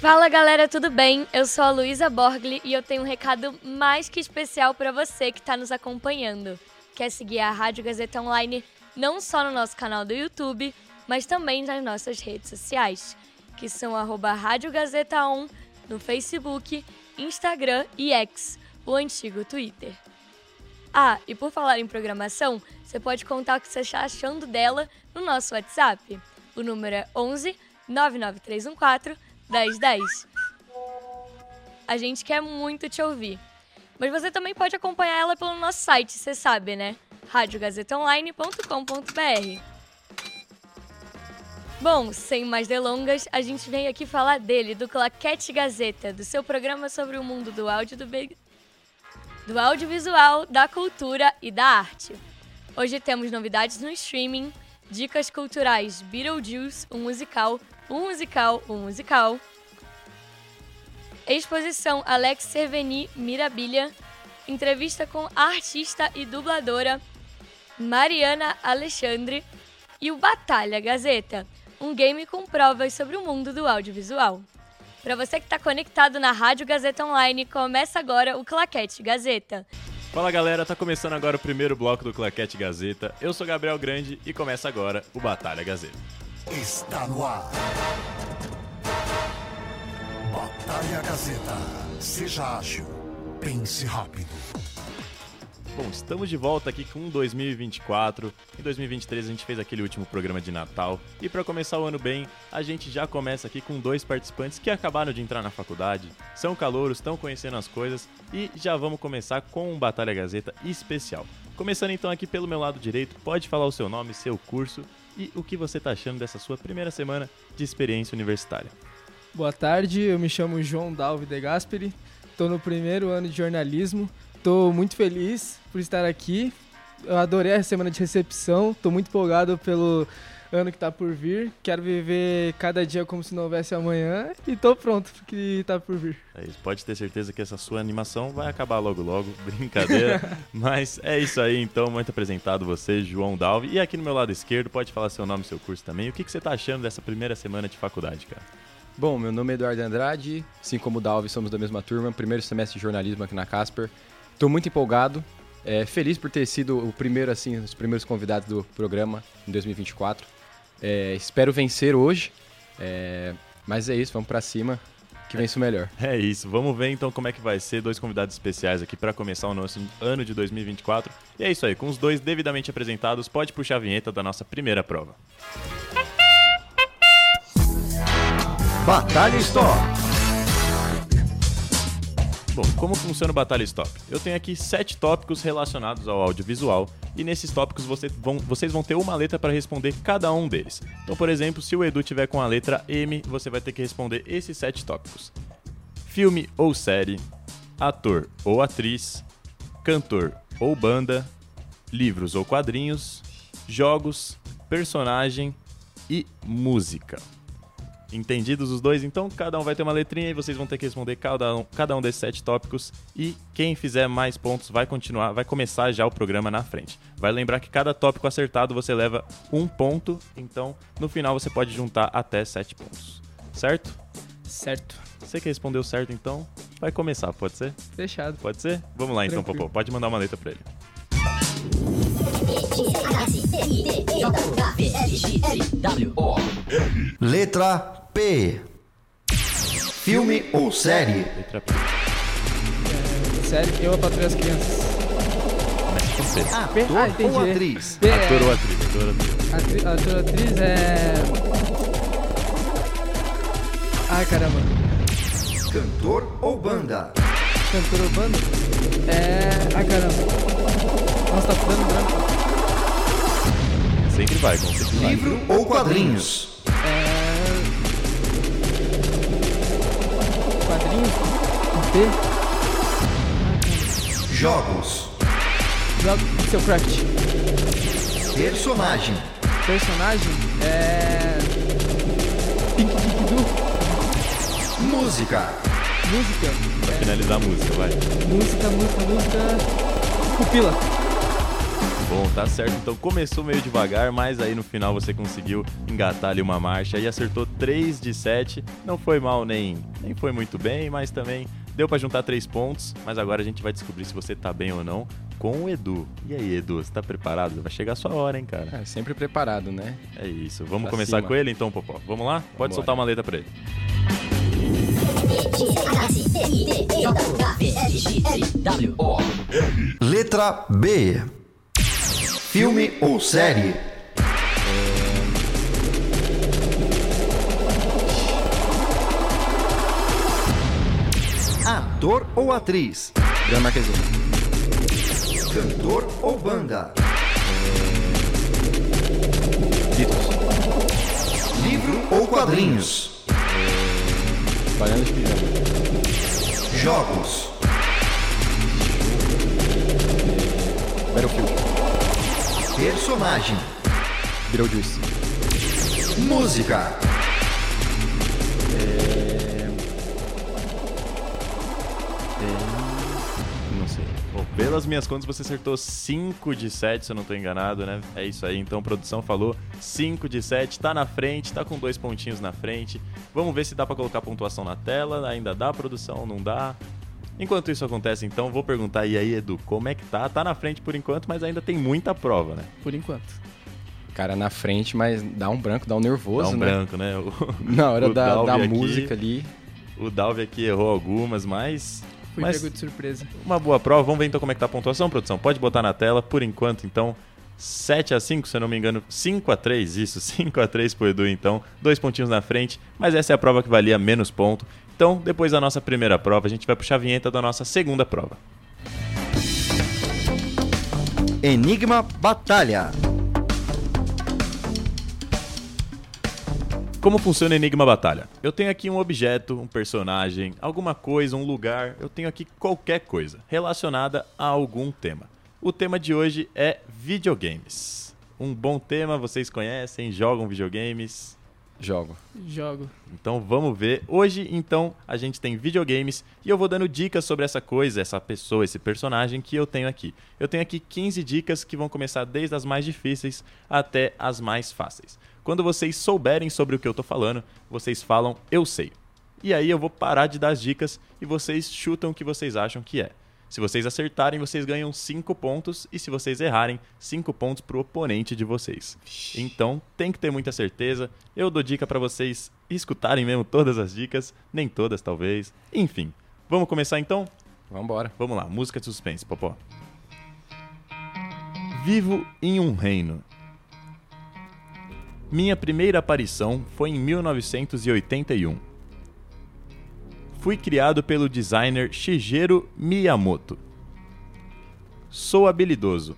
Fala galera, tudo bem? Eu sou a Luísa Borgli e eu tenho um recado mais que especial para você que está nos acompanhando. Quer seguir a Rádio Gazeta Online não só no nosso canal do YouTube, mas também nas nossas redes sociais, que são arroba Rádio Gazeta On no Facebook, Instagram e X, o antigo Twitter. Ah, e por falar em programação, você pode contar o que você está achando dela no nosso WhatsApp. O número é 11 99314 1010. A gente quer muito te ouvir. Mas você também pode acompanhar ela pelo nosso site, você sabe, né? radiogazetaonline.com.br. Bom, sem mais delongas, a gente vem aqui falar dele, do Claquete Gazeta, do seu programa sobre o mundo do áudio do, be- do audiovisual, da cultura e da arte. Hoje temos novidades no streaming, dicas culturais Beetlejuice, um musical, um musical, um musical. Exposição Alex Cerveni Mirabilha. Entrevista com a artista e dubladora Mariana Alexandre. E o Batalha Gazeta, um game com provas sobre o mundo do audiovisual. Para você que está conectado na Rádio Gazeta Online, começa agora o Claquete Gazeta. Fala galera, tá começando agora o primeiro bloco do Claquete Gazeta. Eu sou Gabriel Grande e começa agora o Batalha Gazeta. Está no ar. Batalha Gazeta. Seja ágil. Pense rápido. Bom, estamos de volta aqui com 2024. Em 2023 a gente fez aquele último programa de Natal. E para começar o ano bem, a gente já começa aqui com dois participantes que acabaram de entrar na faculdade, são calouros, estão conhecendo as coisas e já vamos começar com um Batalha Gazeta especial. Começando então aqui pelo meu lado direito, pode falar o seu nome, seu curso e o que você tá achando dessa sua primeira semana de experiência universitária. Boa tarde, eu me chamo João Dalvi De Gasperi, estou no primeiro ano de jornalismo, estou muito feliz por estar aqui, eu adorei a semana de recepção, estou muito empolgado pelo ano que está por vir, quero viver cada dia como se não houvesse amanhã e estou pronto para o que está por vir. É isso, pode ter certeza que essa sua animação vai acabar logo logo, brincadeira. Mas é isso aí então, muito apresentado você, João Dalvi. E aqui no meu lado esquerdo, pode falar seu nome e seu curso também. O que, que você tá achando dessa primeira semana de faculdade, cara? Bom, meu nome é Eduardo Andrade, assim como o Dalvi, somos da mesma turma, primeiro semestre de jornalismo aqui na Casper. Estou muito empolgado, é, feliz por ter sido o primeiro, assim, os primeiros convidados do programa em 2024. É, espero vencer hoje, é, mas é isso, vamos pra cima, que vence o melhor. É isso, vamos ver então como é que vai ser. Dois convidados especiais aqui para começar o nosso ano de 2024. E é isso aí, com os dois devidamente apresentados, pode puxar a vinheta da nossa primeira prova. Batalha Store. Bom, como funciona o Batalha Stop? Eu tenho aqui sete tópicos relacionados ao audiovisual e nesses tópicos você vão- vocês vão ter uma letra para responder cada um deles. Então, por exemplo, se o Edu tiver com a letra M, você vai ter que responder esses sete tópicos: filme ou série, ator ou atriz, cantor ou banda, livros ou quadrinhos, jogos, personagem e música. Entendidos os dois? Então cada um vai ter uma letrinha e vocês vão ter que responder cada um, cada um desses sete tópicos. E quem fizer mais pontos vai continuar, vai começar já o programa na frente. Vai lembrar que cada tópico acertado você leva um ponto, então no final você pode juntar até sete pontos. Certo? Certo, Você que respondeu certo, então vai começar, pode ser? fechado. Pode ser? Vamos lá então, Tranquilo. Popô. Pode mandar uma letra pra ele. Letra P. Filme ou série? Letra P. Sério, eu apatrei as crianças. P. P? Ah, Ou atriz? P, é- Ator ou atriz? Ator ou atriz? Atri ator, atriz é. Ai caramba. Cantor ou banda? Cantor ou banda? É. Ai caramba. Nossa, tá ficando branco. Sempre vai, com sempre vai. Livro ou quadrinhos? P? Jogos. Jogo Pixel Craft. Personagem. Personagem é. Pink Doo. Música. Música. Pra finalizar a música, vai. Música, música, música. Pupila. Bom, tá certo. Então começou meio devagar, mas aí no final você conseguiu engatar ali uma marcha e acertou 3 de 7. Não foi mal nem, nem foi muito bem, mas também deu pra juntar 3 pontos. Mas agora a gente vai descobrir se você tá bem ou não com o Edu. E aí, Edu, você tá preparado? Vai chegar a sua hora, hein, cara? É, sempre preparado, né? É isso. Vamos Pra começar cima. com ele então, Popó? Vamos lá? Pode Vambora. soltar uma letra pra ele. Letra B. Filme ou série? Ator ou atriz? Grande Marquezine. Cantor ou banda? Beatles. Livro ou quadrinhos? Baiana de Pijama. Jogos. Battlefield. Personagem. Beetlejuice. Música. Pelas minhas contas, você acertou 5 de 7, se eu não tô enganado, né? É isso aí. Então, produção falou 5 de 7, tá na frente, tá com dois pontinhos na frente. Vamos ver se dá pra colocar pontuação na tela. Ainda dá, produção? Não dá? Enquanto isso acontece, então, vou perguntar, e aí, Edu, como é que tá? Tá na frente por enquanto, mas ainda tem muita prova, né? Por enquanto. Cara na frente, mas dá um branco, dá um nervoso, Dá um né? branco, né? O, Na hora o da, da aqui- música ali. O Dalvi aqui errou algumas, mas... Fui mas pego de surpresa. Uma boa prova. Vamos ver então como é que tá a pontuação, produção. Pode botar na tela, por enquanto, então. 7 a 5 se eu não me engano. 5 a 3 isso. 5 a 3 pro Edu, então. Dois pontinhos na frente. Mas essa é a prova que valia menos ponto. Então, depois da nossa primeira prova, a gente vai puxar a vinheta da nossa segunda prova. Enigma Batalha. Como funciona Enigma Batalha? Eu tenho aqui um objeto, um personagem, alguma coisa, um lugar. Eu tenho aqui qualquer coisa relacionada a algum tema. O tema de hoje é videogames. Um bom tema, vocês conhecem, jogam videogames. Jogo. Jogo. Então vamos ver. Hoje, então, a gente tem videogames e eu vou dando dicas sobre essa coisa, essa pessoa, esse personagem que eu tenho aqui. Eu tenho aqui 15 dicas que vão começar desde as mais difíceis até as mais fáceis. Quando vocês souberem sobre o que eu tô falando, vocês falam eu sei. E aí eu vou parar de dar as dicas e vocês chutam o que vocês acham que é. Se vocês acertarem, vocês ganham 5 pontos e se vocês errarem, 5 pontos pro oponente de vocês. Então, tem que ter muita certeza. Eu dou dica pra vocês escutarem mesmo todas as dicas, nem todas talvez. Enfim, vamos começar então? Vambora. Vamos lá, música de suspense, Popó. Vivo em um reino. Minha primeira aparição foi em 1981. Fui criado pelo designer Shigeru Miyamoto. Sou habilidoso.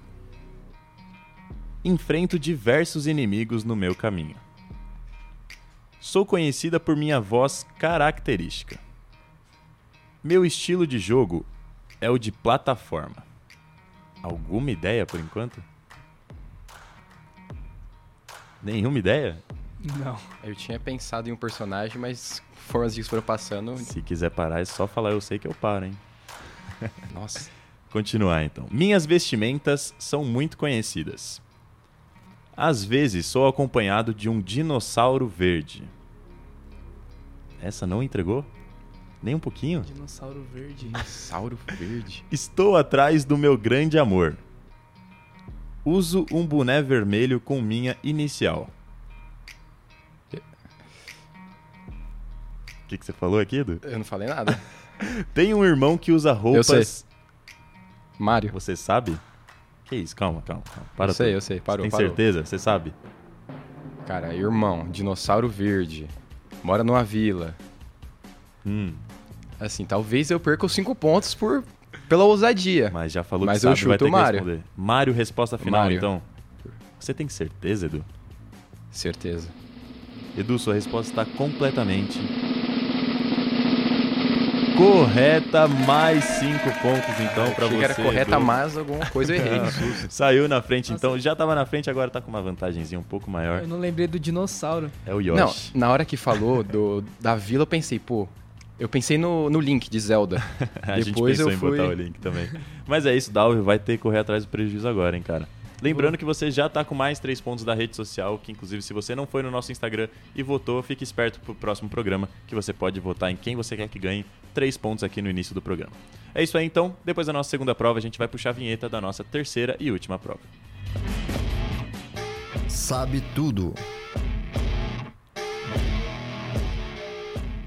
Enfrento diversos inimigos no meu caminho. Sou conhecida por minha voz característica. Meu estilo de jogo é o de plataforma. Alguma ideia por enquanto? Nenhuma ideia? Não. Eu tinha pensado em um personagem, mas foram as dicas que foram passando. Se quiser parar, é só falar eu sei que eu paro, hein? Nossa. Continuar então. Minhas vestimentas são muito conhecidas. Às vezes sou acompanhado de um dinossauro verde. Essa não entregou? Nem um pouquinho? Dinossauro verde. Dinossauro verde. Estou atrás do meu grande amor. Uso um boné vermelho com minha inicial. O que, que você falou aqui, Edu? Eu não falei nada. Tenho um irmão que usa roupas. sei. Mário. Você sabe? Que isso? Calma, calma. calma. Para eu sei, tudo. eu sei. Parou, Tem parou. certeza? Você sabe? Cara, irmão, dinossauro verde. Mora numa vila. Hum, Assim, talvez eu perca os cinco pontos por pela ousadia. mas já falou Mas que eu sabe, vai chuto ter o que Mário. responder. Mário, resposta final, Mário. então. Você tem certeza, Edu? Certeza. Edu, sua resposta está completamente correta, mais 5 pontos então pra Achei você. que era correta, Edu. mas alguma coisa eu errei. Saiu na frente então, já tava na frente, agora tá com uma vantagemzinha um pouco maior. Eu não lembrei do dinossauro. É o Não, Yoshi. na hora que falou do, da vila, eu pensei, pô. Eu pensei no, no Link de Zelda. A gente Depois pensou eu em fui- botar o link também. Mas é isso, Dalvio vai ter que correr atrás do prejuízo agora, hein, cara. Lembrando que você já tá com mais três pontos da rede social, que inclusive se você não foi no nosso Instagram e votou, fique esperto pro próximo programa, que você pode votar em quem você quer que ganhe três pontos aqui no início do programa. É isso aí então, depois da nossa segunda prova a gente vai puxar a vinheta da nossa terceira e última prova. Sabe tudo.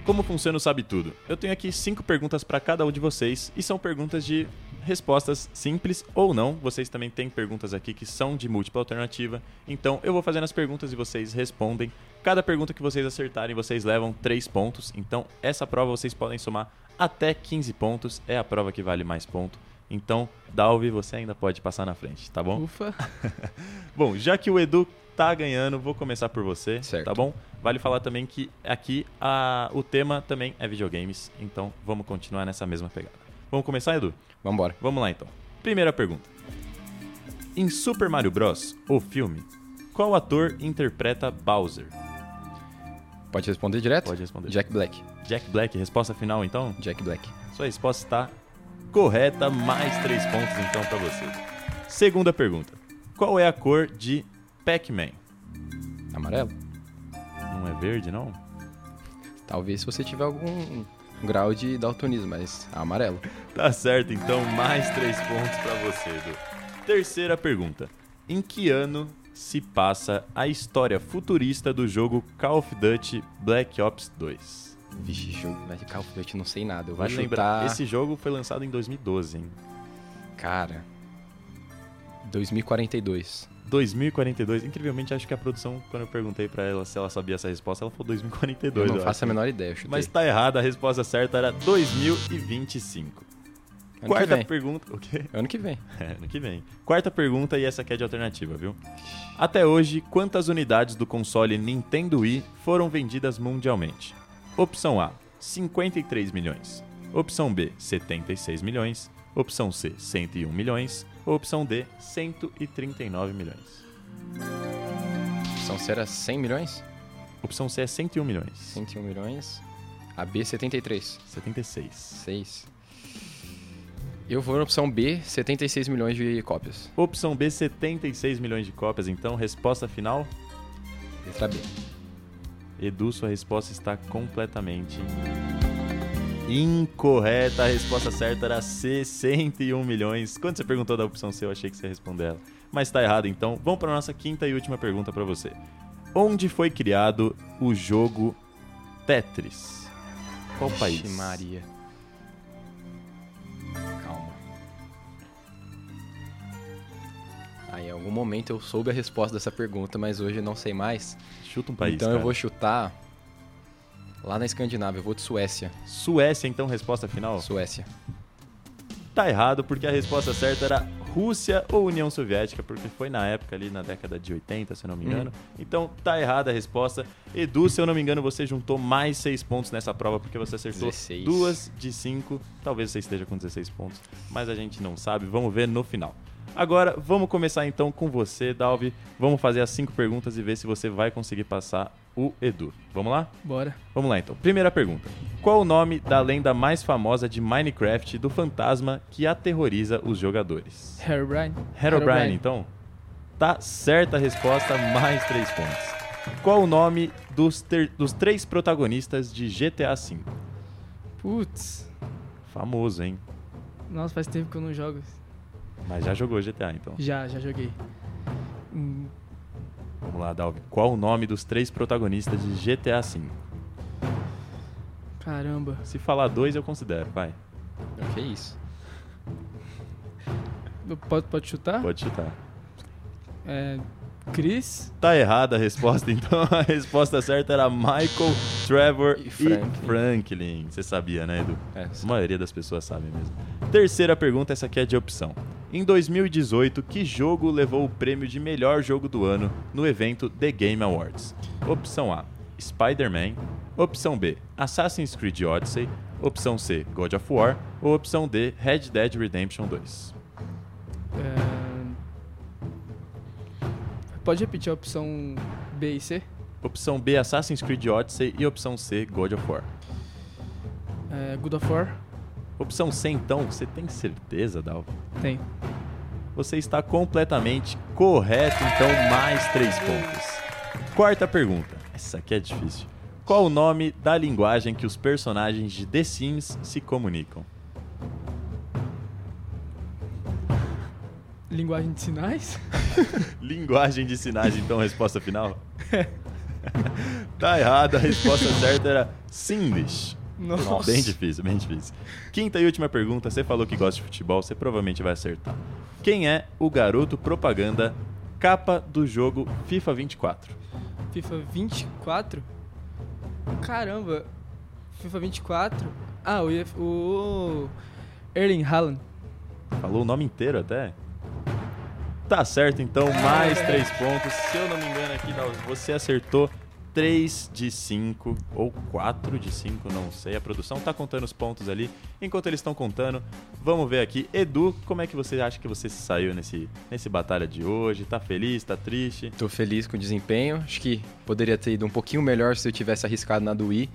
Como funciona o Sabe Tudo? Eu tenho aqui cinco perguntas para cada um de vocês e são perguntas de respostas simples ou não. Vocês também têm perguntas aqui que são de múltipla alternativa. Então eu vou fazendo as perguntas e vocês respondem. Cada pergunta que vocês acertarem, vocês levam três pontos. Então essa prova vocês podem somar até 15 pontos. É a prova que vale mais ponto. Então, Dalvi, você ainda pode passar na frente, tá bom? Ufa. Bom, já que o Edu tá ganhando, vou começar por você, Certo. tá bom? Vale falar também que aqui a, o tema também é videogames, então vamos continuar nessa mesma pegada. Vamos começar, Edu? Vambora. Vamos lá então. Primeira pergunta. Em Super Mario Bros., o filme, qual ator interpreta Bowser? Pode responder direto? Pode responder. Jack Black. Jack Black, resposta final então? Jack Black. Sua resposta está correta, mais três pontos então para você. Segunda pergunta. Qual é a cor de Pac-Man? Amarelo? Não é verde, não? Talvez se você tiver algum grau de daltonismo, mas amarelo. Tá certo, então mais três pontos pra você, Edu. Terceira pergunta. Em que ano se passa a história futurista do jogo Call of Duty Black Ops 2? Vixe, jogo de Call of Duty, não sei nada. Eu vou Vale chutar... lembrar, esse jogo foi lançado em 2012, hein? Cara... 2042. 2042. Incrivelmente, acho que a produção, quando eu perguntei pra ela se ela sabia essa resposta, ela falou 2042. eu não eu faço a acho. menor ideia. Mas tá errado, a resposta certa era 2025. Ano Quarta pergunta. O quê? Ano que vem. É, ano que vem. Quarta pergunta, e essa aqui é de alternativa, viu? Até hoje, quantas unidades do console Nintendo Wii foram vendidas mundialmente? Opção A, 53 milhões. Opção B, 76 milhões. Opção C, 101 milhões. Ou opção D, 139 milhões. São se era 100 milhões? Opção C é 101 milhões. 101 milhões. A B, 73. 76. 6. Eu vou na opção B, 76 milhões de cópias. Opção B, 76 milhões de cópias. Então, resposta final? Letra B. Edu, sua resposta está completamente incorreta. A resposta certa era 61 milhões. Quando você perguntou da opção C, eu achei que você ia responder ela. Mas está errado, então. Vamos para nossa quinta e última pergunta para você. Onde foi criado o jogo Tetris? Qual país? Vixe Maria. Calma. Aí, em algum momento eu soube a resposta dessa pergunta, mas hoje eu não sei mais. Chuta um país. então cara. eu vou chutar lá na Escandinávia. Eu vou de Suécia. Suécia, então, resposta final? Suécia. Tá errado, porque a resposta certa era Rússia ou União Soviética, porque foi na época ali na década de 80, se eu não me engano. Então tá errada a resposta. Edu, se eu não me engano, você juntou mais 6 pontos nessa prova, porque você acertou 16. duas de 5. Talvez você esteja com 16 pontos, mas a gente não sabe. Vamos ver no final. Agora, vamos começar então com você, Dalvi. Vamos fazer as cinco perguntas e ver se você vai conseguir passar o Edu. Vamos lá? Bora. Vamos lá então. Primeira pergunta. Qual o nome da lenda mais famosa de Minecraft do fantasma que aterroriza os jogadores? Herobrine. Herobrine, então? Tá certa a resposta, mais três pontos. Qual o nome dos, ter- dos três protagonistas de GTA V? Putz. Famoso, hein? Nossa, faz tempo que eu não jogo. Mas já jogou GTA, então. Já, já joguei. Vamos lá, Dalvin. Qual o nome dos três protagonistas de GTA V? caramba. Se falar dois, eu considero, vai. Que isso? Pode, pode chutar? Pode chutar. É, Chris. Tá errada a resposta, então a resposta certa era Michael, Trevor E e Franklin. Franklin. Você sabia, né, Edu? É, A maioria das pessoas sabe mesmo. Terceira pergunta, essa aqui é de opção. Em 2018, que jogo levou o prêmio de melhor jogo do ano no evento The Game Awards? Opção A: Spider-Man. Opção B, Assassin's Creed Odyssey. Opção C, God of War. Ou opção D, Red Dead Redemption 2. É, Pode repetir a opção B e C? Opção B, Assassin's Creed Odyssey. E opção C, God of War. É, God of War? Opção C, então, você tem certeza, Dalva? Tem. Você está completamente correto, então mais três pontos. Quarta pergunta. Essa aqui é difícil. Qual o nome da linguagem que os personagens de The Sims se comunicam? Linguagem de sinais? Linguagem de sinais, então, resposta final? tá errado, a resposta certa era Simlish. Nossa. Bem difícil, bem difícil. Quinta e última pergunta, você falou que gosta de futebol, você provavelmente vai acertar. Quem é o garoto propaganda capa do jogo FIFA 24? FIFA 24? Caramba. FIFA 24? Ah, o, o Erling Haaland. Falou o nome inteiro até? Tá certo, então, mais três pontos. Se eu não me engano aqui, você acertou 3 de 5 ou 4 de 5, não sei. A produção tá contando os pontos ali. Enquanto eles estão contando, vamos ver aqui. Edu, como é que você acha que você se saiu nesse, nesse batalha de hoje? Tá feliz? Tá triste? Tô feliz com o desempenho. Acho que poderia ter ido um pouquinho melhor se eu tivesse arriscado na do Wii.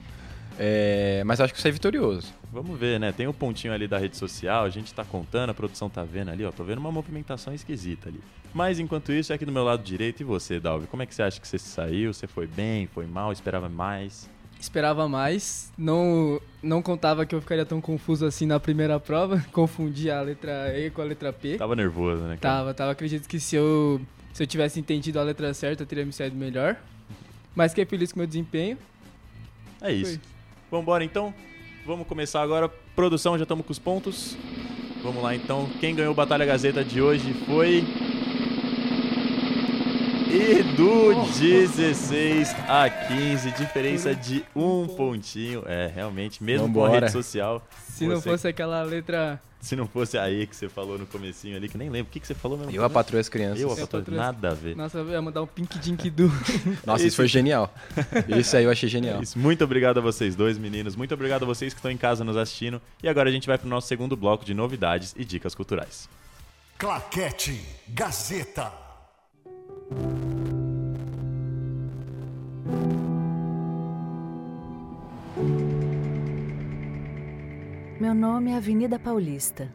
É, mas acho que saí vitorioso. Vamos ver, né? Tem um pontinho ali da rede social, a gente tá contando, a produção tá vendo ali, ó. Tô vendo uma movimentação esquisita ali. Mas enquanto isso, é aqui do meu lado direito. E você, Dalvi? Como é que você acha que você saiu? Você foi bem? Foi mal? Esperava mais? Esperava mais. Não, não contava que eu ficaria tão confuso assim na primeira prova. Confundi a letra E com a letra P. Tava nervoso, né? cara? Tava, tava. Acredito que se eu, se eu tivesse entendido a letra certa, eu teria me saído melhor. Mas fiquei feliz com o meu desempenho. É isso. Foi. Vambora então. Vamos começar agora. Produção, já estamos com os pontos. Vamos lá então. Quem ganhou Batalha Gazeta de hoje foi. Edu, 16 a 15, diferença de um pontinho. É, realmente, mesmo com a Vambora. rede social. Se não você- fosse aquela letra. Se não fosse aí que você falou no comecinho ali, que nem lembro. O que, que você falou mesmo? Eu apatroei as crianças. Eu, a patroa- patroa- Nada a ver. Nossa, eu ia mandar um pink dink do. Nossa, isso foi genial. Isso aí eu achei genial. Isso, muito obrigado a vocês dois, meninos. Muito obrigado a vocês que estão em casa nos assistindo. E agora a gente vai pro nosso segundo bloco de novidades e dicas culturais. Claquete Gazeta. Meu nome é Avenida Paulista.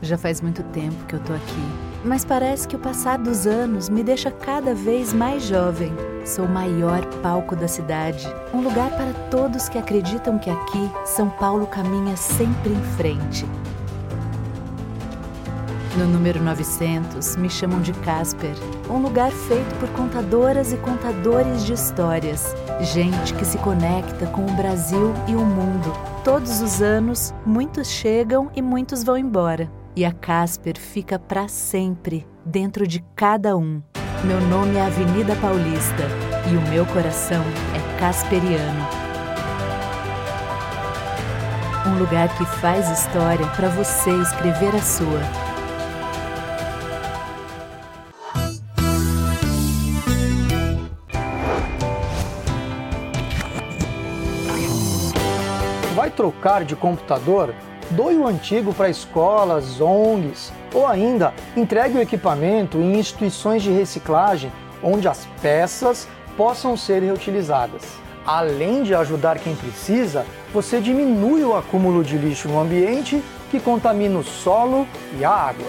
Já faz muito tempo que eu tô aqui, mas parece que o passar dos anos me deixa cada vez mais jovem. Sou o maior palco da cidade, um lugar para todos que acreditam que aqui São Paulo caminha sempre em frente. No número 900, me chamam de Casper, um lugar feito por contadoras e contadores de histórias. Gente que se conecta com o Brasil e o mundo. Todos os anos, muitos chegam e muitos vão embora. E a Casper fica para sempre dentro de cada um. Meu nome é Avenida Paulista e o meu coração é casperiano. Um lugar que faz história para você escrever a sua. Trocar de computador? Doe o antigo para escolas, ONGs ou ainda entregue o equipamento em instituições de reciclagem onde as peças possam ser reutilizadas. Além de ajudar quem precisa, você diminui o acúmulo de lixo no ambiente que contamina o solo e a água.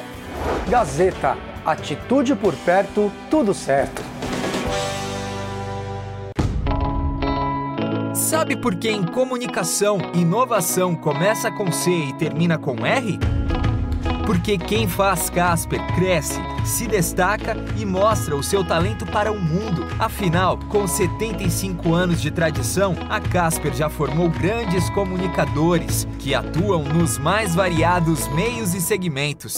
Gazeta, atitude por perto, tudo certo. Sabe por que em comunicação, inovação começa com C e termina com R? Porque quem faz Casper cresce, se destaca e mostra o seu talento para o mundo. Afinal, com 75 anos de tradição, a Casper já formou grandes comunicadores que atuam nos mais variados meios e segmentos.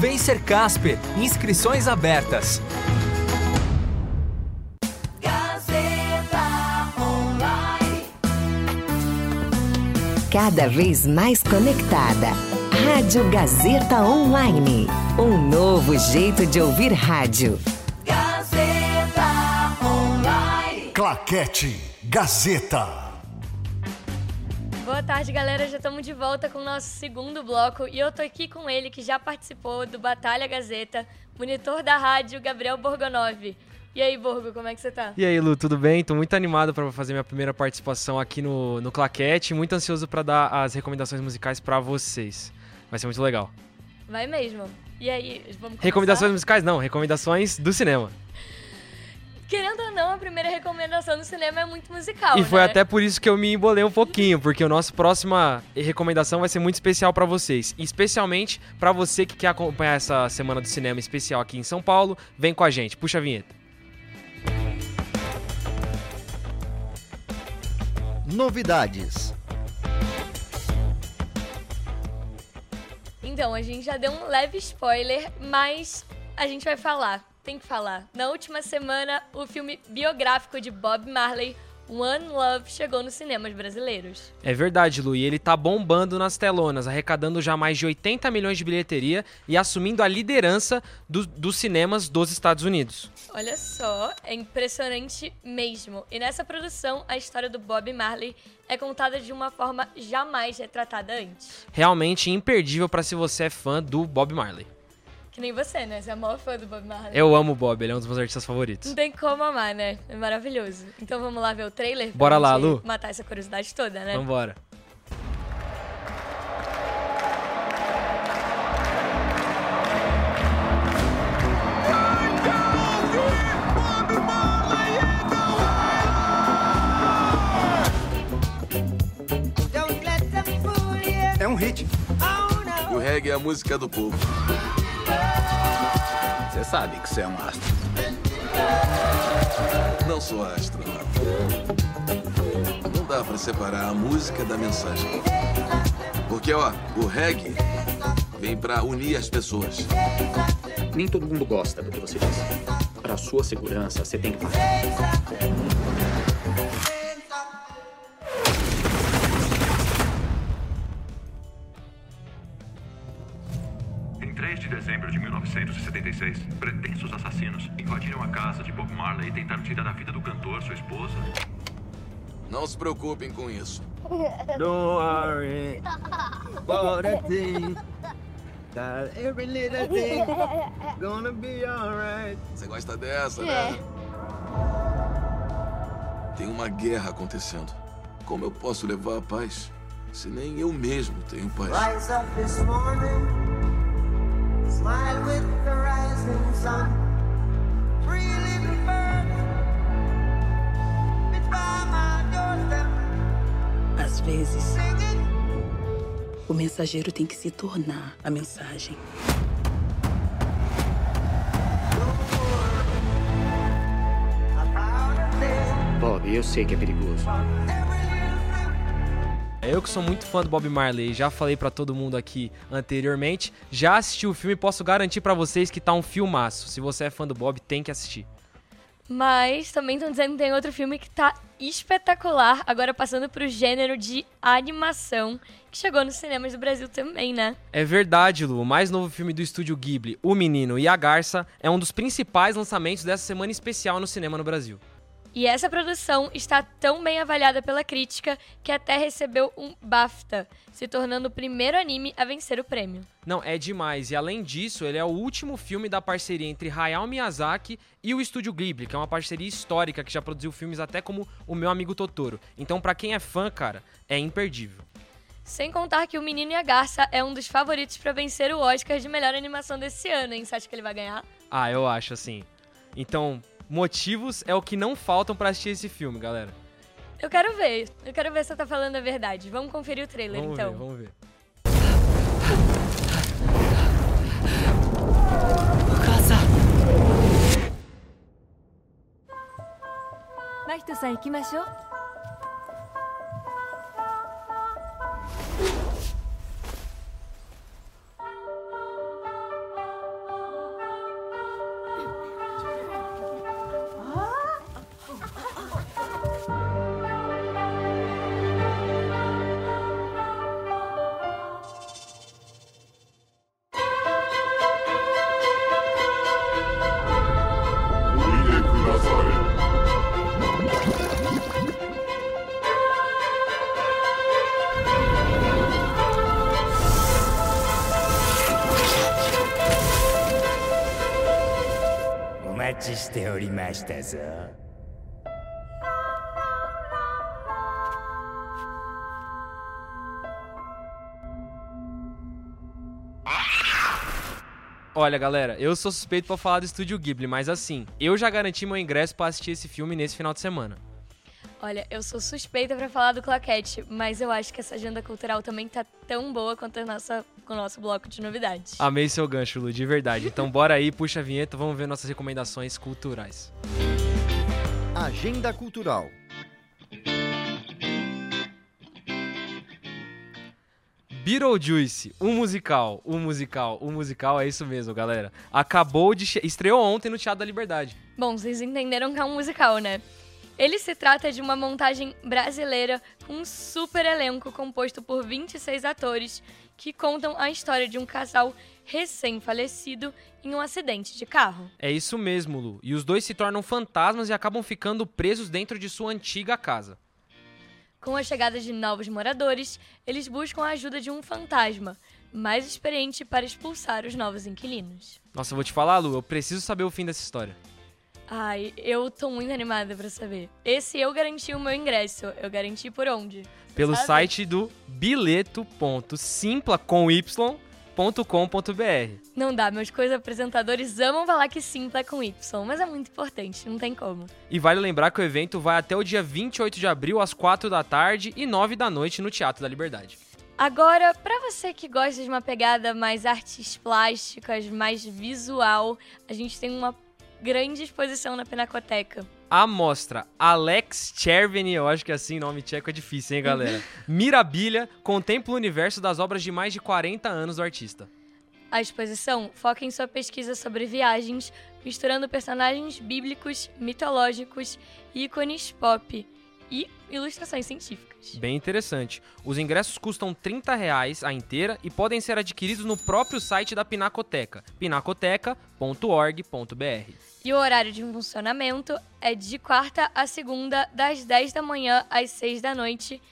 Vem ser Casper. Inscrições abertas. Cada vez mais conectada. Rádio Gazeta Online. Um novo jeito de ouvir rádio. Gazeta Online. Claquete Gazeta. Boa tarde, galera. Já estamos de volta com o nosso segundo bloco e eu tô aqui com ele que já participou do Batalha Gazeta, monitor da rádio Gabriel Borgonov. E aí, Borgo, como é que você tá? E aí, Lu, tudo bem? Tô muito animado para fazer minha primeira participação aqui no, no Claquete. Muito ansioso para dar as recomendações musicais para vocês. Vai ser muito legal. Vai mesmo. E aí, vamos começar? Recomendações musicais? Não, recomendações do cinema. Querendo ou não, a primeira recomendação do cinema é muito musical, E foi né? até por isso que eu me embolei um pouquinho, porque o nosso próxima recomendação vai ser muito especial para vocês, e especialmente para você que quer acompanhar essa semana do cinema especial aqui em São Paulo, vem com a gente. Puxa a vinheta. Novidades. Então, a gente já deu um leve spoiler, mas a gente vai falar. Tem que falar. Na última semana, o filme biográfico de Bob Marley, One Love, chegou nos cinemas brasileiros. É verdade, Lu, e ele tá bombando nas telonas, arrecadando já mais de 80 milhões de bilheteria e assumindo a liderança do- dos cinemas dos Estados Unidos. Olha só, é impressionante mesmo. E nessa produção, a história do Bob Marley é contada de uma forma jamais retratada antes. Realmente imperdível para se você é fã do Bob Marley. Que nem você, né? Você é maior fã do Bob Marley. Eu amo o Bob, ele é um dos meus artistas favoritos. Não tem como amar, né? É maravilhoso. Então vamos lá ver o trailer? Bora lá, Lu. Matar essa curiosidade toda, né? Vambora. É um hit. O reggae é a música do povo. Você sabe que você é um astro. Não sou astro, não. Dá pra separar a música da mensagem. Porque, ó, o reggae vem pra unir as pessoas. Nem todo mundo gosta do que você diz. Para sua segurança, você tem que parar. Em 3 de dezembro de 1976, pretensos assassinos invadiram a casa de Bob Marley e tentaram tirar a vida do cantor, sua esposa. Não se preocupem com isso. Don't worry about a thing. That every little thing gonna be alright. Você gosta dessa, É. né? Tem uma guerra acontecendo. Como eu posso levar a paz se nem eu mesmo tenho paz? Rise up this morning, smile with the Às vezes, o mensageiro tem que se tornar a mensagem. Bob, eu sei que é perigoso. Eu que sou muito fã do Bob Marley, já falei pra todo mundo aqui anteriormente, já assisti o filme e posso garantir pra vocês que tá um filmaço. Se você é fã do Bob, tem que assistir. Mas também estão dizendo que tem outro filme que tá espetacular, agora passando pro gênero de animação, que chegou nos cinemas do Brasil também, né? É verdade, Lu. O mais novo filme do estúdio Ghibli, O Menino e a Garça, é um dos principais lançamentos dessa semana especial no cinema no Brasil. E essa produção está tão bem avaliada pela crítica que até recebeu um BAFTA, se tornando o primeiro anime a vencer o prêmio. Não, é demais. E além disso, ele é o último filme da parceria entre Hayao Miyazaki e o estúdio Ghibli, que é uma parceria histórica que já produziu filmes até como O Meu Amigo Totoro. Então, pra quem é fã, cara, é imperdível. Sem contar que O Menino e a Garça é um dos favoritos para vencer o Oscar de melhor animação desse ano, hein? Você acha que ele vai ganhar? Ah, eu acho assim. Então, Motivos é o que não faltam para assistir esse filme, galera. Eu quero ver. Eu quero ver se você tá falando a verdade. Vamos conferir o trailer, vamos então. Ver, vamos ver. Mahito-san, Olha, galera, eu sou suspeito para falar do Estúdio Ghibli, mas assim, eu já garanti meu ingresso para assistir esse filme nesse final de semana. Olha, eu sou suspeita para falar do Claquete, mas eu acho que essa agenda cultural também tá tão boa quanto a nossa o nosso bloco de novidades. Amei seu gancho, Lu, de verdade. Então bora aí, puxa a vinheta, vamos ver nossas recomendações culturais. Agenda Cultural. Beetlejuice, o musical, o musical, o musical, é isso mesmo, galera. Acabou de... estreou ontem no Teatro da Liberdade. Bom, vocês entenderam que é um musical, né? Ele se trata de uma montagem brasileira com um super elenco composto por 26 atores que contam a história de um casal recém-falecido em um acidente de carro. É isso mesmo, Lu. E os dois se tornam fantasmas e acabam ficando presos dentro de sua antiga casa. Com a chegada de novos moradores, eles buscam a ajuda de um fantasma, mais experiente para expulsar os novos inquilinos. Nossa, eu vou te falar, Lu, eu preciso saber o fim dessa história. Ai, eu tô muito animada pra saber. Esse eu garanti o meu ingresso. Eu garanti por onde? Pelo sabe? site do bileto.simpla com y.com.br. Não dá, meus co-apresentadores amam falar que Simpla é com Y, mas é muito importante, não tem como. E vale lembrar que o evento vai até o dia 28 de abril, às 4 da tarde e 9 da noite no Teatro da Liberdade. Agora, pra você que gosta de uma pegada mais artes plásticas, mais visual, a gente tem uma grande exposição na Pinacoteca. A mostra Alex Cherveny, eu acho que assim, nome tcheco é difícil, hein, galera? Mirabilha contempla o universo das obras de mais de 40 anos do artista. A exposição foca em sua pesquisa sobre viagens, misturando personagens bíblicos, mitológicos, ícones pop e ilustrações científicas. Bem interessante. Os ingressos custam 30 reais a inteira e podem ser adquiridos no próprio site da Pinacoteca, pinacoteca.org.br. E o horário de funcionamento é de quarta a segunda, das 10 da manhã às 6 da noite,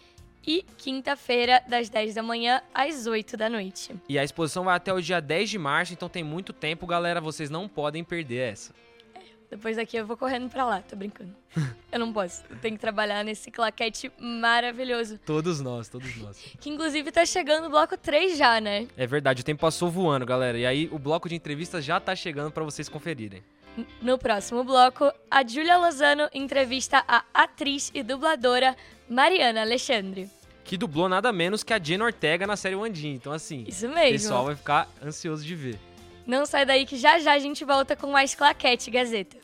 e quinta-feira, das 10 da manhã às 8 da noite. E a exposição vai até o dia 10 de março, então tem muito tempo, galera. Vocês não podem perder essa. Depois daqui eu vou correndo pra lá, tô brincando. eu não posso, eu tenho que trabalhar nesse claquete maravilhoso. Todos nós, todos nós. Que inclusive tá chegando o bloco 3 já, né? É verdade, o tempo passou voando, galera. E aí o bloco de entrevistas já tá chegando pra vocês conferirem. No próximo bloco, a Júlia Lozano entrevista a atriz e dubladora Mariana Alexandre. Que dublou nada menos que a Jenna Ortega na série Wandinha. Então, assim, Isso o mesmo. pessoal vai ficar ansioso de ver. Não sai daí que já já a gente volta com mais Claquete Gazeta.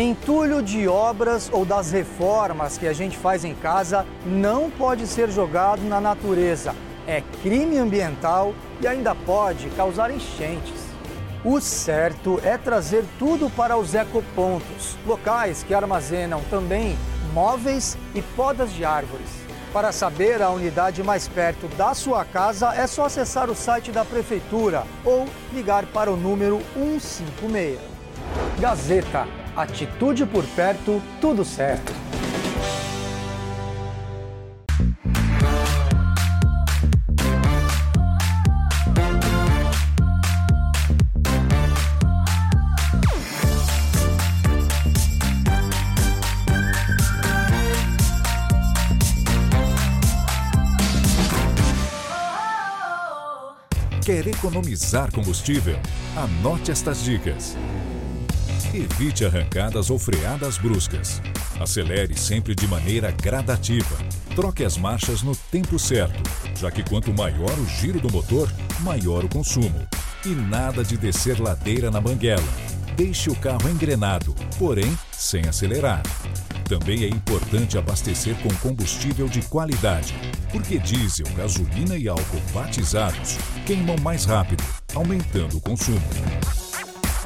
Entulho de obras ou das reformas que a gente faz em casa não pode ser jogado na natureza. É crime ambiental e ainda pode causar enchentes. O certo é trazer tudo para os ecopontos, locais que armazenam também móveis e podas de árvores. Para saber a unidade mais perto da sua casa, é só acessar o site da Prefeitura ou ligar para o número 156. Gazeta. Atitude por perto, tudo certo. Quer economizar combustível? Anote estas dicas. Evite arrancadas ou freadas bruscas. Acelere sempre de maneira gradativa. Troque as marchas no tempo certo, já que quanto maior o giro do motor, maior o consumo. E nada de descer ladeira na banguela. Deixe o carro engrenado, porém sem acelerar. Também é importante abastecer com combustível de qualidade, porque diesel, gasolina e álcool batizados queimam mais rápido, aumentando o consumo.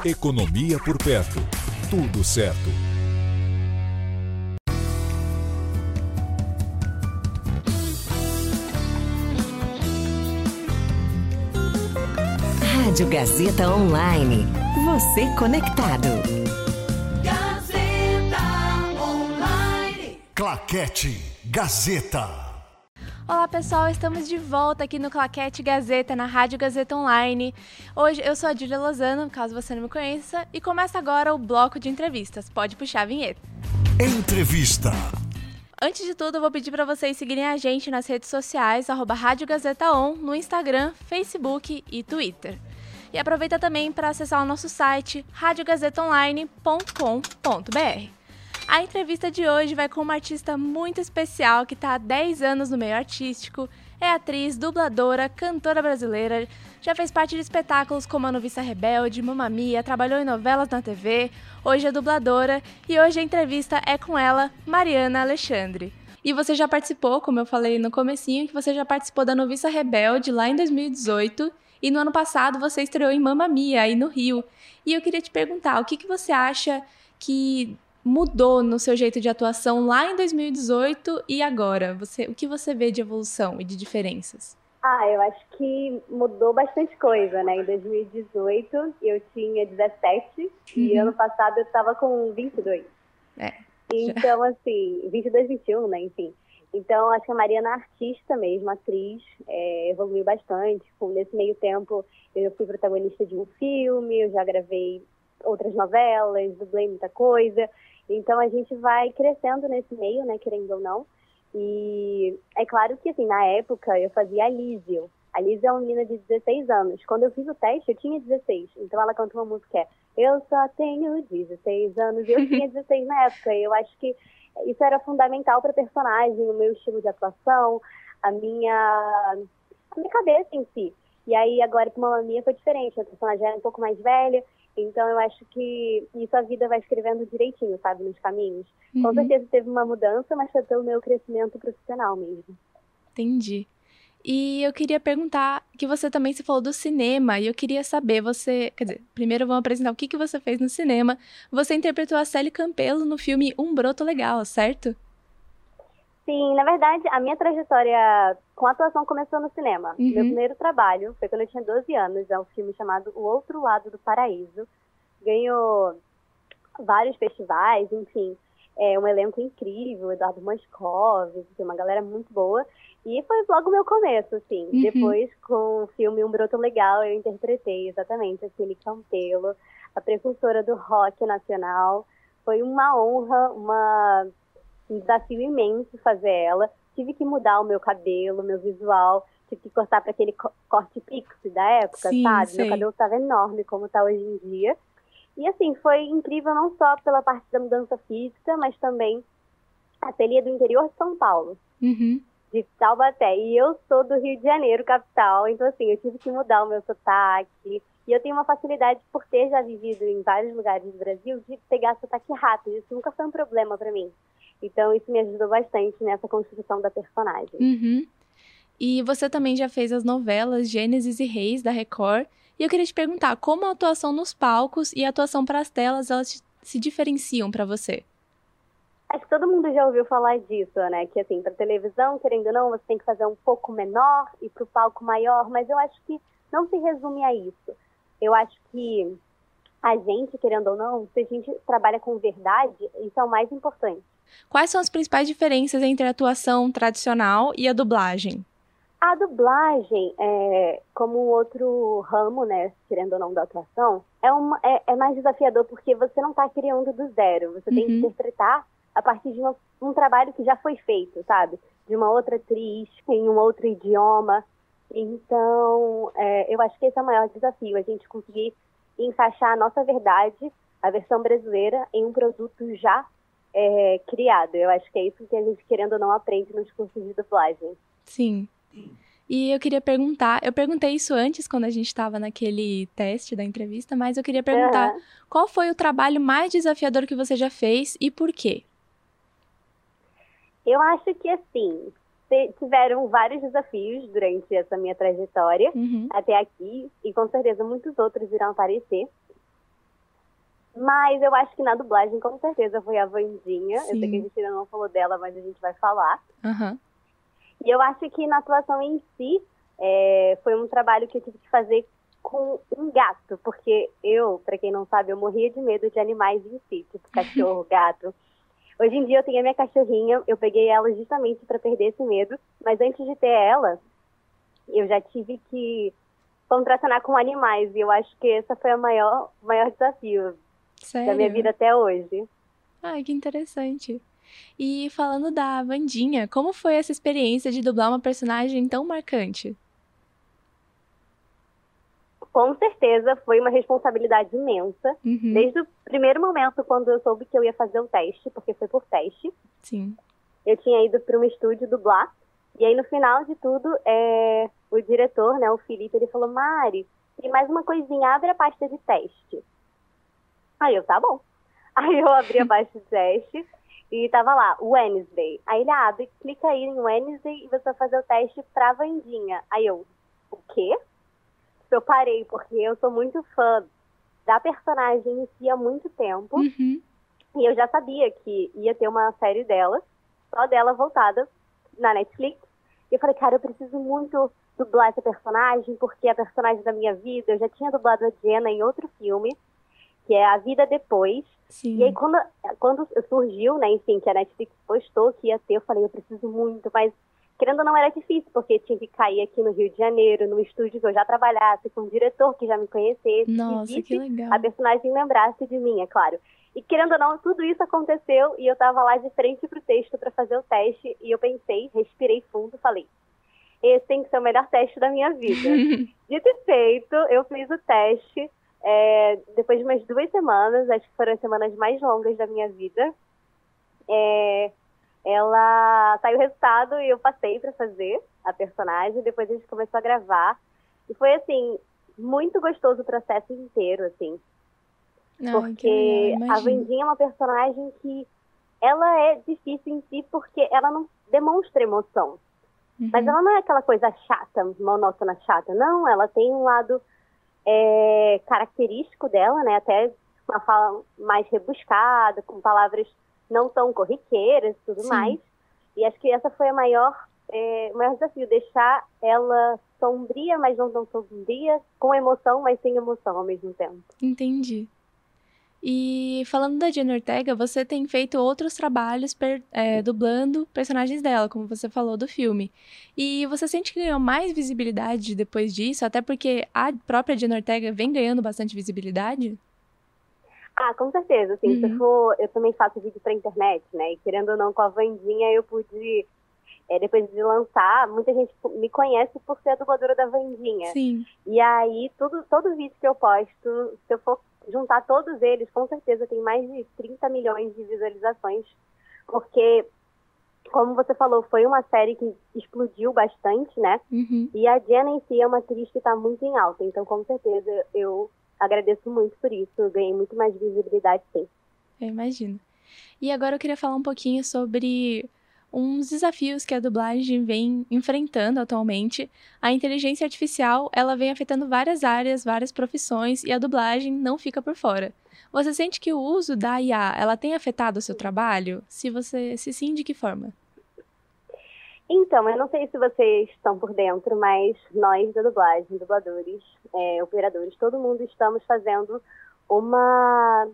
Economia por perto. Tudo certo. Rádio Gazeta Online. Você conectado. Claquete Gazeta. Olá pessoal, estamos de volta aqui no Claquete Gazeta, na Rádio Gazeta Online. Hoje eu sou a Julia Lozano, caso você não me conheça, e começa agora o bloco de entrevistas. Pode puxar a vinheta. Entrevista. Antes de tudo, eu vou pedir para vocês seguirem a gente nas redes sociais, arroba Rádio Gazeta On, no Instagram, Facebook e Twitter. E aproveita também para acessar o nosso site radiogazetaonline.com.br. A entrevista de hoje vai com uma artista muito especial que está há 10 anos no meio artístico, é atriz, dubladora, cantora brasileira, já fez parte de espetáculos como A Noviça Rebelde, Mamma Mia, trabalhou em novelas na TV, hoje é dubladora e hoje a entrevista é com ela, Mariana Alexandre. E você já participou, como eu falei no comecinho, que você já participou da Noviça Rebelde lá em 2018 e no ano passado você estreou em Mamma Mia, aí no Rio. E eu queria te perguntar, o que, que você acha que mudou no seu jeito de atuação lá em 2018 e agora? Você, o que você vê de evolução e de diferenças? Ah, eu acho que mudou bastante coisa, né? Em 2018 eu tinha 17 uhum. e ano passado eu estava com 22. É. Então, assim, 22, 21, né? Enfim. Então, acho que a Mariana é artista mesmo, atriz, é, evoluiu bastante. Nesse meio tempo, eu fui protagonista de um filme, eu já gravei outras novelas, dublei muita coisa. Então a gente vai crescendo nesse meio, né, querendo ou não. E é claro que, assim, na época eu fazia a Lísio. A Lísio é uma menina de 16 anos. Quando eu fiz o teste, eu tinha 16. Então ela canta uma música que é Eu só tenho 16 anos. Eu tinha 16 na época. E eu acho que isso era fundamental para personagem, o meu estilo de atuação, a minha, a minha cabeça em si. E aí agora com Mamma Mia foi diferente. A personagem era um pouco mais velha. Então eu acho que isso a vida vai escrevendo direitinho, sabe, nos caminhos. Uhum. Com certeza teve uma mudança, mas foi pelo meu crescimento profissional mesmo. Entendi. E eu queria perguntar que você também se falou do cinema, e eu queria saber, você. Quer dizer, primeiro vamos apresentar o que, que você fez no cinema. Você interpretou a Sally Campelo no filme Um Broto Legal, certo? Sim, na verdade, a minha trajetória com atuação começou no cinema. Uhum. Meu primeiro trabalho foi quando eu tinha 12 anos, é um filme chamado O Outro Lado do Paraíso. Ganhou vários festivais, enfim, é um elenco incrível, Eduardo Moscov, uma galera muito boa. E foi logo o meu começo, assim. Uhum. Depois, com o filme Um Broto Legal, eu interpretei exatamente a Cine Campelo, a precursora do rock nacional. Foi uma honra, uma um desafio imenso fazer ela. Tive que mudar o meu cabelo, meu visual, tive que cortar para aquele co corte pixie da época, Sim, sabe? sei. Meu cabelo estava enorme, como está hoje em dia. E assim, foi incrível não só pela parte da mudança física, mas também a ateliê do interior de São Paulo, Uhum. de Taubaté. E eu sou do Rio de Janeiro, capital, então assim, eu tive que mudar o meu sotaque. E eu tenho uma facilidade, por ter já vivido em vários lugares do Brasil, de pegar sotaque rápido. Isso nunca foi um problema para mim. Então, isso me ajudou bastante nessa construção da personagem. Uhum. E você também já fez as novelas Gênesis e Reis da Record. E eu queria te perguntar, como a atuação nos palcos e a atuação para as telas, elas se diferenciam para você? Acho que todo mundo já ouviu falar disso, né? Que assim, para televisão, querendo ou não, você tem que fazer um pouco menor e para o palco maior, mas eu acho que não se resume a isso. Eu acho que a gente, querendo ou não, se a gente trabalha com verdade, isso é o mais importante. Quais são as principais diferenças entre a atuação tradicional e a dublagem? A dublagem, é, como outro ramo, né, querendo ou não, da atuação, é, uma, é, é mais desafiador porque você não está criando do zero. Você uhum. tem que uhum. interpretar a partir de uma, um trabalho que já foi feito, sabe? De uma outra atriz, em um outro idioma. Então, é, eu acho que esse é o maior desafio, a gente conseguir encaixar a nossa verdade, a versão brasileira, em um produto já é, criado. Eu acho que é isso que a gente, querendo ou não, aprende nos cursos de dublagem. Sim. E eu queria perguntar, eu perguntei isso antes quando a gente estava naquele teste da entrevista, mas eu queria perguntar uhum. qual foi o trabalho mais desafiador que você já fez e por quê? Eu acho que assim, tiveram vários desafios durante essa minha trajetória uhum. até aqui, e com certeza muitos outros irão aparecer. Mas eu acho que na dublagem, com certeza, foi a Vandinha. Sim. Eu sei que a gente ainda não falou dela, mas a gente vai falar. Uhum. E eu acho que na atuação em si, é, foi um trabalho que eu tive que fazer com um gato, porque eu, para quem não sabe, eu morria de medo de animais em si, tipo cachorro, gato. Hoje em dia eu tenho a minha cachorrinha, eu peguei ela justamente para perder esse medo, mas antes de ter ela, eu já tive que contracionar com animais, e eu acho que esse foi o maior, maior desafio Sério? da minha vida até hoje. Ai, que interessante. E falando da Vandinha, como foi essa experiência de dublar uma personagem tão marcante? Com certeza foi uma responsabilidade imensa. Uhum. Desde o primeiro momento, quando eu soube que eu ia fazer o teste, porque foi por teste. Sim. Eu tinha ido para um estúdio dublar. E aí, no final de tudo, é, o diretor, né, o Felipe, ele falou: Mari, tem mais uma coisinha, abre a pasta de teste. Aí eu, tá bom. Aí eu abri a pasta de teste e tava lá, Wednesday. Aí ele abre, clica aí em Wednesday e você vai fazer o teste pra Vandinha. Aí eu, o quê? Eu parei, porque eu sou muito fã da personagem em si há muito tempo. Uhum. E eu já sabia que ia ter uma série dela, só dela voltada na Netflix. E eu falei, cara, eu preciso muito dublar essa personagem, porque é a personagem da minha vida. Eu já tinha dublado a Jenna em outro filme que é A Vida Depois. Sim. E aí, quando, quando surgiu, né, enfim, que a Netflix postou que ia ter, eu falei, eu preciso muito, mas querendo ou não era difícil, porque tinha que cair aqui no Rio de Janeiro, no estúdio que eu já trabalhasse, com um diretor que já me conhecesse. Nossa, que legal. A personagem lembrasse de mim, é claro. E querendo ou não, tudo isso aconteceu e eu tava lá de frente pro texto para fazer o teste e eu pensei, respirei fundo, falei, esse tem que ser o melhor teste da minha vida. Dito e feito, eu fiz o teste, é, depois de umas duas semanas, acho que foram as semanas mais longas da minha vida, é, ela saiu o resultado e eu passei para fazer a personagem. Depois a gente começou a gravar. E foi, assim, muito gostoso o processo inteiro, assim. Não, porque a Vendinha é uma personagem que ela é difícil em si porque ela não demonstra emoção. Uhum. Mas ela não é aquela coisa chata, monótona chata. Não, ela tem um lado é, característico dela, né? Até uma fala mais rebuscada, com palavras não tão corriqueiras e tudo Sim. mais. E acho que essa foi a maior, é, o maior desafio, deixar ela sombria, mas não tão sombria, com emoção, mas sem emoção ao mesmo tempo. Entendi. E falando da Jenna Ortega, você tem feito outros trabalhos per, é, dublando personagens dela, como você falou do filme. E você sente que ganhou mais visibilidade depois disso, até porque a própria Jenna Ortega vem ganhando bastante visibilidade? Ah, com certeza. Assim, uhum. se for, eu também faço vídeo pra internet, né? E querendo ou não, com a Vandinha eu pude é, depois de lançar, muita gente me conhece por ser a dubladora da Vandinha. Sim. E aí, tudo, todo vídeo que eu posto, se eu for juntar todos eles, com certeza tem mais de 30 milhões de visualizações, porque, como você falou, foi uma série que explodiu bastante, né? Uhum. E a Jenna em si é uma atriz que está muito em alta, então com certeza eu agradeço muito por isso, eu ganhei muito mais visibilidade, sim. Eu imagino. E agora eu queria falar um pouquinho sobre uns desafios que a dublagem vem enfrentando atualmente. A inteligência artificial, ela vem afetando várias áreas, várias profissões e a dublagem não fica por fora. Você sente que o uso da IA, ela tem afetado o seu trabalho? Se você, se sim, de que forma? Então, eu não sei se vocês estão por dentro, mas nós da dublagem, dubladores, é, operadores, todo mundo estamos fazendo uma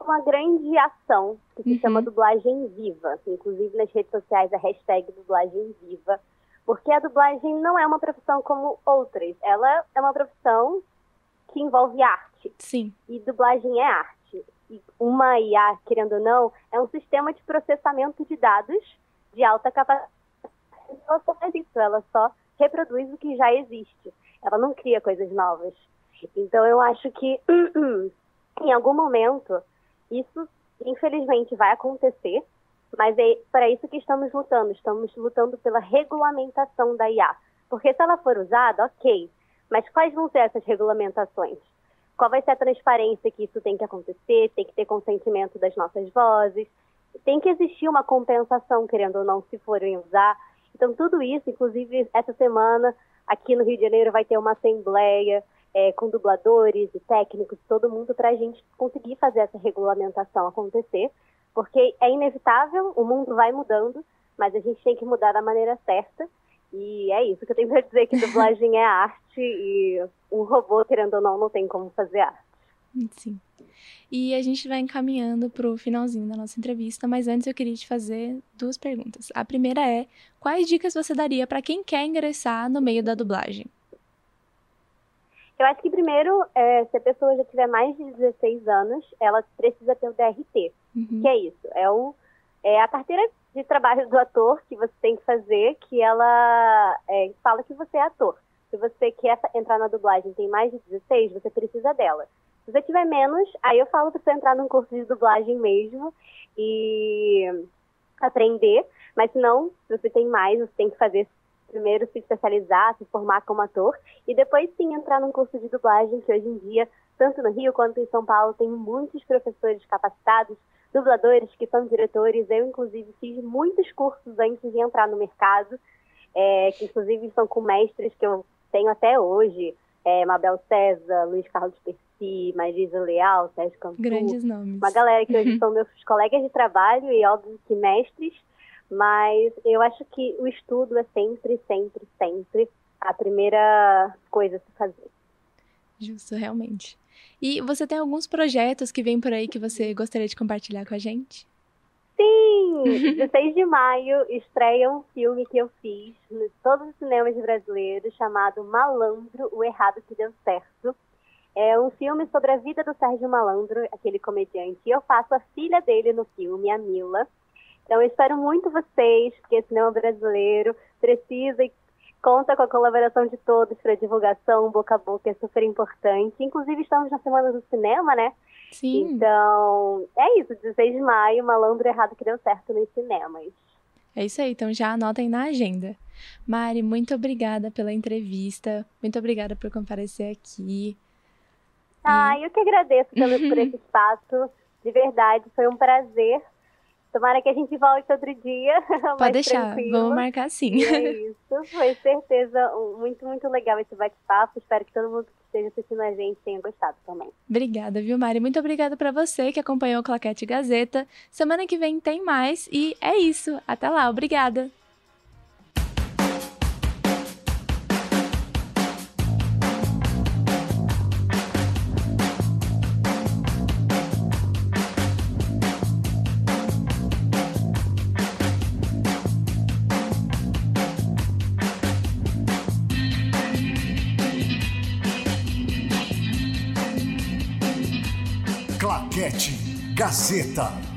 uma grande ação que se chama dublagem viva. Inclusive nas redes sociais a hashtag dublagem viva. Porque a dublagem não é uma profissão como outras. Ela é uma profissão que envolve arte. Sim. E dublagem é arte. E uma IA, querendo ou não, é um sistema de processamento de dados de alta capacidade. Ela só faz isso, ela só reproduz o que já existe. Ela não cria coisas novas. Então eu acho que em algum momento isso infelizmente vai acontecer, mas é para isso que estamos lutando. Estamos lutando pela regulamentação da IA. Porque se ela for usada, ok. Mas quais vão ser essas regulamentações? Qual vai ser a transparência que isso tem que acontecer? Tem que ter consentimento das nossas vozes. Tem que existir uma compensação, querendo ou não, se forem usar. Então, tudo isso, inclusive, essa semana, aqui no Rio de Janeiro, vai ter uma assembleia é, com dubladores e técnicos, todo mundo, para a gente conseguir fazer essa regulamentação acontecer, porque é inevitável, o mundo vai mudando, mas a gente tem que mudar da maneira certa. E é isso que eu tenho para dizer, que dublagem é arte e um robô, querendo ou não, não tem como fazer arte. Sim. E a gente vai encaminhando para o finalzinho da nossa entrevista, mas antes eu queria te fazer duas perguntas. A primeira é: quais dicas você daria para quem quer ingressar no meio da dublagem? Eu acho que primeiro, é, se a pessoa já tiver mais de 16 anos, ela precisa ter o DRT. Uhum. Que é isso? É, o, é a carteira de trabalho do ator que você tem que fazer, que ela é, fala que você é ator. Se você quer entrar na dublagem tem mais de 16, você precisa dela. Se você tiver menos, aí eu falo para você entrar num curso de dublagem mesmo e aprender. Mas se não, se você tem mais, você tem que fazer primeiro se especializar, se formar como ator e depois sim entrar num curso de dublagem que hoje em dia, tanto no Rio quanto em São Paulo, tem muitos professores capacitados, dubladores que são diretores. Eu, inclusive, fiz muitos cursos antes de entrar no mercado, é, que inclusive são com mestres que eu tenho até hoje, é, Mabel César, Luiz Carlos Percy, Marisa Leal, Sérgio Cantu. Grandes nomes. Uma galera que hoje são meus colegas de trabalho e, óbvio, que mestres. Mas eu acho que o estudo é sempre, sempre, sempre a primeira coisa a se fazer. Justo, realmente. E você tem alguns projetos que vêm por aí que você gostaria de compartilhar com a gente? Sim! 16 de maio estreia um filme que eu fiz em todos os cinemas brasileiros chamado Malandro, o Errado que Deu Certo. É um filme sobre a vida do Sérgio Malandro, aquele comediante. E eu faço a filha dele no filme, a Mila. Então, eu espero muito vocês, porque o cinema brasileiro precisa e conta com a colaboração de todos para divulgação, boca a boca é super importante. Inclusive, estamos na Semana do Cinema, né? Sim. Então, é isso, 16 de maio, Malandro Errado que deu certo nos cinemas. É isso aí, então já anotem na agenda. Mari, muito obrigada pela entrevista, muito obrigada por comparecer aqui. Ah, eu que agradeço pelo, por esse espaço, de verdade, foi um prazer Tomara que a gente volte outro dia. Pode deixar, tranquilo. vamos marcar sim. É isso, foi certeza muito, muito legal esse bate-papo. Espero que todo mundo que esteja assistindo a gente tenha gostado também. Obrigada, viu, Mari? Muito obrigada para você que acompanhou o Claquete Gazeta. Semana que vem tem mais e é isso. Até lá, obrigada. Gazeta.